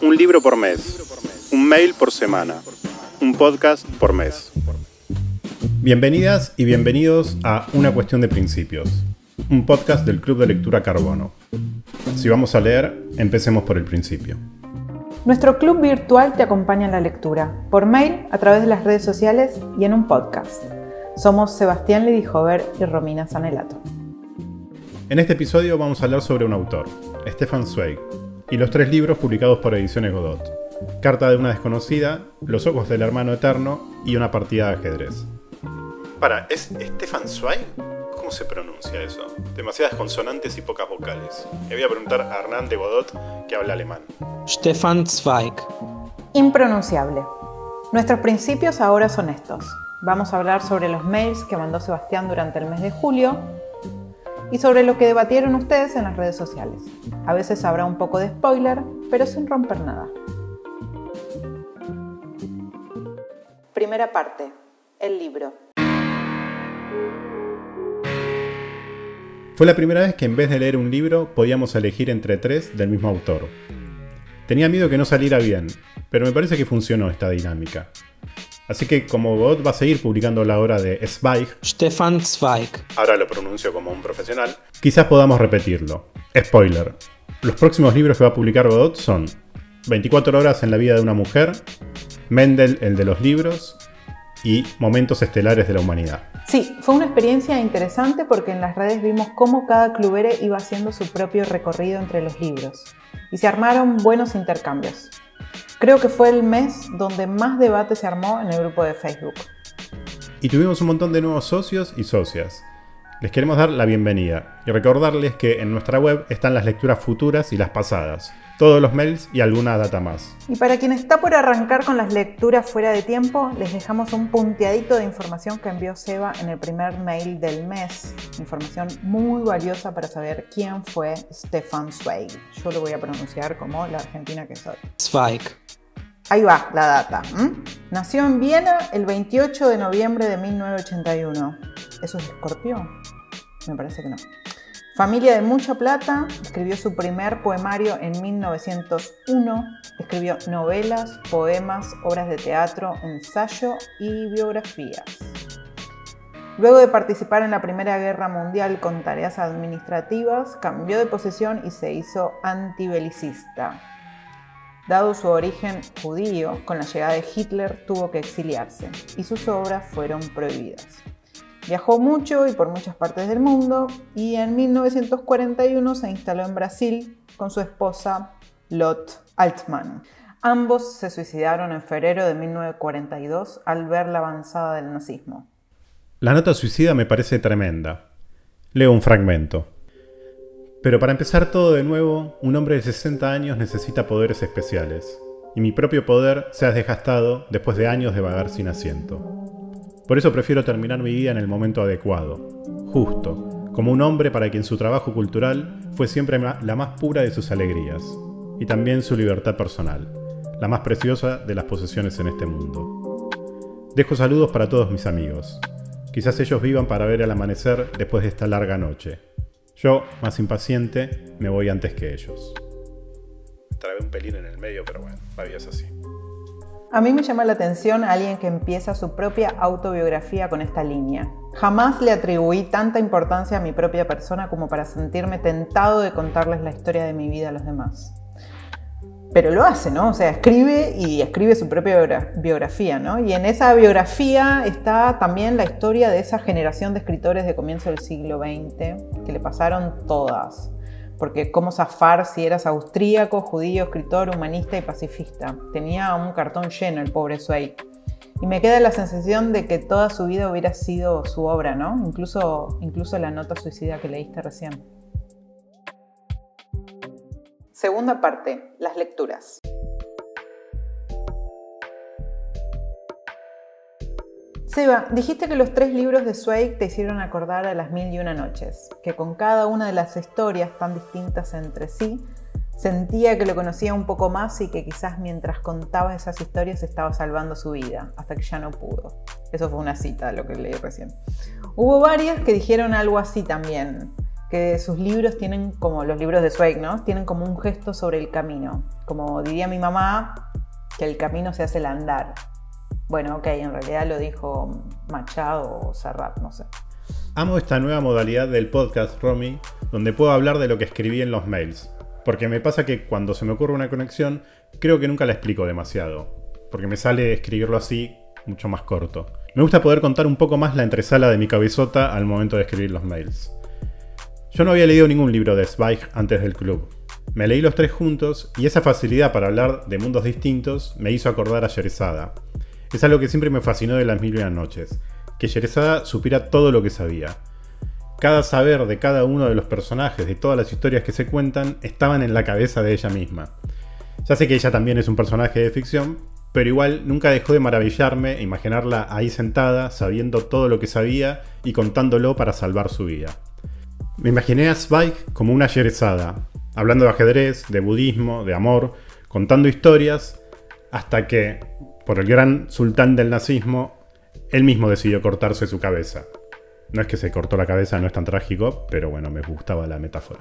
Un libro por mes, un mail por semana, un podcast por mes. Bienvenidas y bienvenidos a Una cuestión de principios, un podcast del Club de Lectura Carbono. Si vamos a leer, empecemos por el principio. Nuestro club virtual te acompaña en la lectura, por mail, a través de las redes sociales y en un podcast. Somos Sebastián Lidijover y Romina Sanelato. En este episodio vamos a hablar sobre un autor, Stefan Zweig, y los tres libros publicados por Ediciones Godot. Carta de una desconocida, Los ojos del hermano eterno y una partida de ajedrez. Para, ¿es Stefan Zweig? ¿Cómo se pronuncia eso? Demasiadas consonantes y pocas vocales. Le voy a preguntar a Hernán de Godot, que habla alemán. Stefan Zweig. Impronunciable. Nuestros principios ahora son estos. Vamos a hablar sobre los mails que mandó Sebastián durante el mes de julio, y sobre lo que debatieron ustedes en las redes sociales. A veces habrá un poco de spoiler, pero sin romper nada. Primera parte, el libro. Fue la primera vez que en vez de leer un libro podíamos elegir entre tres del mismo autor. Tenía miedo que no saliera bien, pero me parece que funcionó esta dinámica. Así que como Godot va a seguir publicando la obra de Zweig, Stefan Zweig, ahora lo pronuncio como un profesional, quizás podamos repetirlo. Spoiler. Los próximos libros que va a publicar Godot son 24 horas en la vida de una mujer, Mendel, el de los libros, y Momentos Estelares de la Humanidad. Sí, fue una experiencia interesante porque en las redes vimos cómo cada clubere iba haciendo su propio recorrido entre los libros y se armaron buenos intercambios. Creo que fue el mes donde más debate se armó en el grupo de Facebook. Y tuvimos un montón de nuevos socios y socias. Les queremos dar la bienvenida y recordarles que en nuestra web están las lecturas futuras y las pasadas, todos los mails y alguna data más. Y para quien está por arrancar con las lecturas fuera de tiempo, les dejamos un punteadito de información que envió Seba en el primer mail del mes. Información muy valiosa para saber quién fue Stefan Zweig. Yo lo voy a pronunciar como la argentina que soy. Zweig. Ahí va la data. Nació en Viena el 28 de noviembre de 1981. ¿Eso es escorpión? Me parece que no. Familia de mucha plata, escribió su primer poemario en 1901, escribió novelas, poemas, obras de teatro, ensayo y biografías. Luego de participar en la Primera Guerra Mundial con tareas administrativas, cambió de posición y se hizo antibelicista. Dado su origen judío, con la llegada de Hitler tuvo que exiliarse y sus obras fueron prohibidas. Viajó mucho y por muchas partes del mundo y en 1941 se instaló en Brasil con su esposa Lot Altman. Ambos se suicidaron en febrero de 1942 al ver la avanzada del nazismo. La nota suicida me parece tremenda. Leo un fragmento. Pero para empezar todo de nuevo, un hombre de 60 años necesita poderes especiales, y mi propio poder se ha desgastado después de años de vagar sin asiento. Por eso prefiero terminar mi vida en el momento adecuado, justo, como un hombre para quien su trabajo cultural fue siempre la más pura de sus alegrías, y también su libertad personal, la más preciosa de las posesiones en este mundo. Dejo saludos para todos mis amigos. Quizás ellos vivan para ver el amanecer después de esta larga noche. Yo, más impaciente, me voy antes que ellos. Trabé un pelín en el medio, pero bueno, la es así. A mí me llama la atención alguien que empieza su propia autobiografía con esta línea. Jamás le atribuí tanta importancia a mi propia persona como para sentirme tentado de contarles la historia de mi vida a los demás. Pero lo hace, ¿no? O sea, escribe y escribe su propia biografía, ¿no? Y en esa biografía está también la historia de esa generación de escritores de comienzo del siglo XX que le pasaron todas porque cómo zafar si eras austríaco, judío, escritor, humanista y pacifista. Tenía un cartón lleno el pobre Zweig. Y me queda la sensación de que toda su vida hubiera sido su obra, ¿no? Incluso, incluso la nota suicida que leíste recién. Segunda parte, las lecturas. Seba, dijiste que los tres libros de Zweig te hicieron acordar a las mil y una noches, que con cada una de las historias tan distintas entre sí, sentía que lo conocía un poco más y que quizás mientras contaba esas historias estaba salvando su vida, hasta que ya no pudo. Eso fue una cita, lo que leí recién. Hubo varias que dijeron algo así también. Que sus libros tienen como los libros de Zweig, ¿no? Tienen como un gesto sobre el camino. Como diría mi mamá, que el camino se hace el andar. Bueno, ok, en realidad lo dijo Machado o Serrat, no sé. Amo esta nueva modalidad del podcast, Romy, donde puedo hablar de lo que escribí en los mails. Porque me pasa que cuando se me ocurre una conexión, creo que nunca la explico demasiado. Porque me sale escribirlo así mucho más corto. Me gusta poder contar un poco más la entresala de mi cabezota al momento de escribir los mails. Yo no había leído ningún libro de Zweig antes del club. Me leí los tres juntos y esa facilidad para hablar de mundos distintos me hizo acordar a Yerezada. Es algo que siempre me fascinó de las mil y noches, que Yerezada supiera todo lo que sabía. Cada saber de cada uno de los personajes, de todas las historias que se cuentan, estaban en la cabeza de ella misma. Ya sé que ella también es un personaje de ficción, pero igual nunca dejó de maravillarme e imaginarla ahí sentada, sabiendo todo lo que sabía y contándolo para salvar su vida. Me imaginé a Zweig como una yerezada, hablando de ajedrez, de budismo, de amor, contando historias, hasta que, por el gran sultán del nazismo, él mismo decidió cortarse su cabeza. No es que se cortó la cabeza, no es tan trágico, pero bueno, me gustaba la metáfora.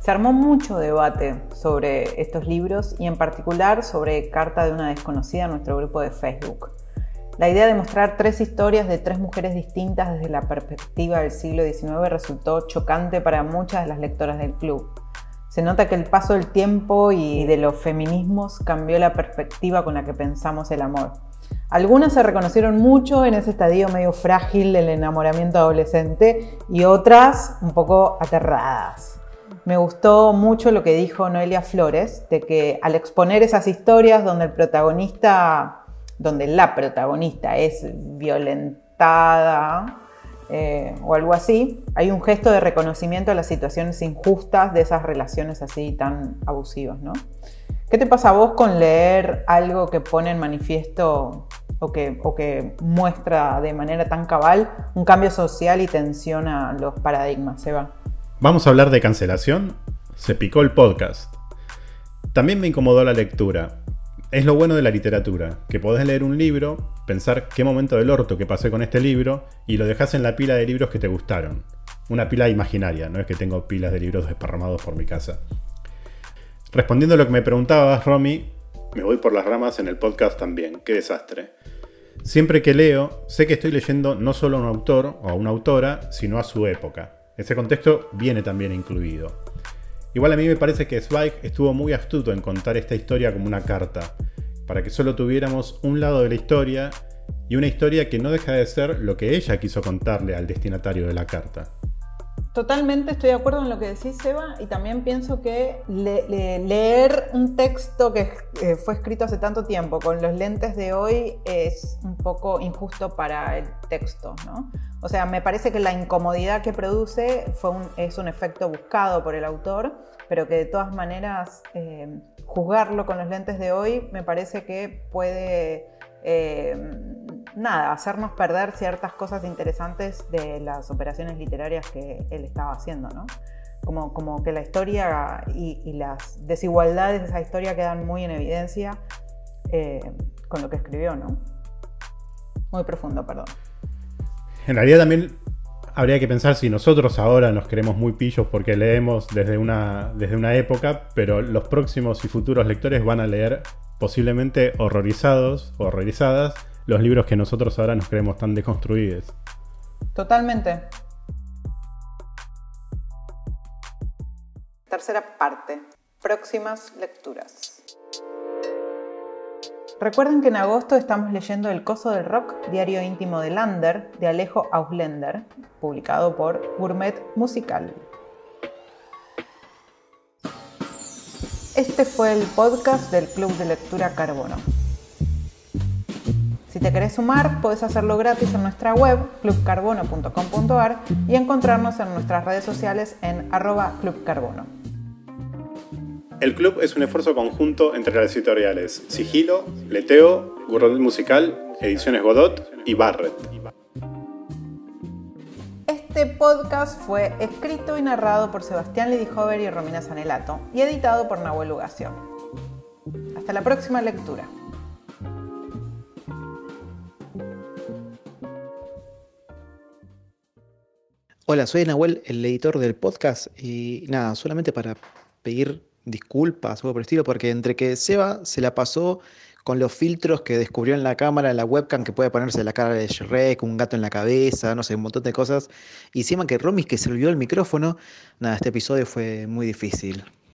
Se armó mucho debate sobre estos libros y en particular sobre Carta de una desconocida en nuestro grupo de Facebook. La idea de mostrar tres historias de tres mujeres distintas desde la perspectiva del siglo XIX resultó chocante para muchas de las lectoras del club. Se nota que el paso del tiempo y de los feminismos cambió la perspectiva con la que pensamos el amor. Algunas se reconocieron mucho en ese estadio medio frágil del enamoramiento adolescente y otras un poco aterradas. Me gustó mucho lo que dijo Noelia Flores, de que al exponer esas historias donde el protagonista donde la protagonista es violentada eh, o algo así, hay un gesto de reconocimiento a las situaciones injustas de esas relaciones así tan abusivas, ¿no? ¿Qué te pasa a vos con leer algo que pone en manifiesto o que, o que muestra de manera tan cabal un cambio social y tensiona los paradigmas, Seba? Vamos a hablar de cancelación. Se picó el podcast. También me incomodó la lectura, es lo bueno de la literatura, que podés leer un libro, pensar qué momento del orto que pasé con este libro y lo dejas en la pila de libros que te gustaron. Una pila imaginaria, no es que tengo pilas de libros desparramados por mi casa. Respondiendo a lo que me preguntabas, Romy, me voy por las ramas en el podcast también, qué desastre. Siempre que leo, sé que estoy leyendo no solo a un autor o a una autora, sino a su época. Ese contexto viene también incluido. Igual a mí me parece que Zweig estuvo muy astuto en contar esta historia como una carta, para que solo tuviéramos un lado de la historia y una historia que no deja de ser lo que ella quiso contarle al destinatario de la carta. Totalmente estoy de acuerdo en lo que decís, Eva, y también pienso que leer un texto que fue escrito hace tanto tiempo con los lentes de hoy es un poco injusto para el texto, ¿no? O sea, me parece que la incomodidad que produce fue es un efecto buscado por el autor, pero que de todas maneras eh, juzgarlo con los lentes de hoy me parece que puede eh, nada, hacernos perder ciertas cosas interesantes de las operaciones literarias que él estaba haciendo, ¿no? Como, como que la historia y, las desigualdades de esa historia quedan muy en evidencia eh, con lo que escribió, ¿no? Muy profundo, perdón. En realidad también habría que pensar si nosotros ahora nos queremos muy pillos porque leemos desde una, desde una época, pero los próximos y futuros lectores van a leer posiblemente horrorizados horrorizadas los libros que nosotros ahora nos creemos tan deconstruidos. Totalmente. Tercera parte. Próximas lecturas. Recuerden que en agosto estamos leyendo El Coso del Rock, diario íntimo de Lander, de Alejo Auslender, publicado por Gourmet Musical. Este fue el podcast del Club de Lectura Carbono. Si te querés sumar, puedes hacerlo gratis en nuestra web, clubcarbono.com.ar, y encontrarnos en nuestras redes sociales en arroba clubcarbono. El club es un esfuerzo conjunto entre las editoriales Sigilo, Leteo, Gourmet Musical, Ediciones Godot y Barrett. Este podcast fue escrito y narrado por Sebastián Lidihover y Romina Sanelato y editado por Nahuel Lugación. Hasta la próxima lectura. Hola, soy Nahuel, el editor del podcast, y nada, solamente para pedir disculpas algo por el estilo, porque entre que Seba se la pasó con los filtros que descubrió en la cámara, la webcam, que puede ponerse la cara de Shrek, un gato en la cabeza, no sé, un montón de cosas, y encima que Romy que se olvidó el micrófono, nada, este episodio fue muy difícil.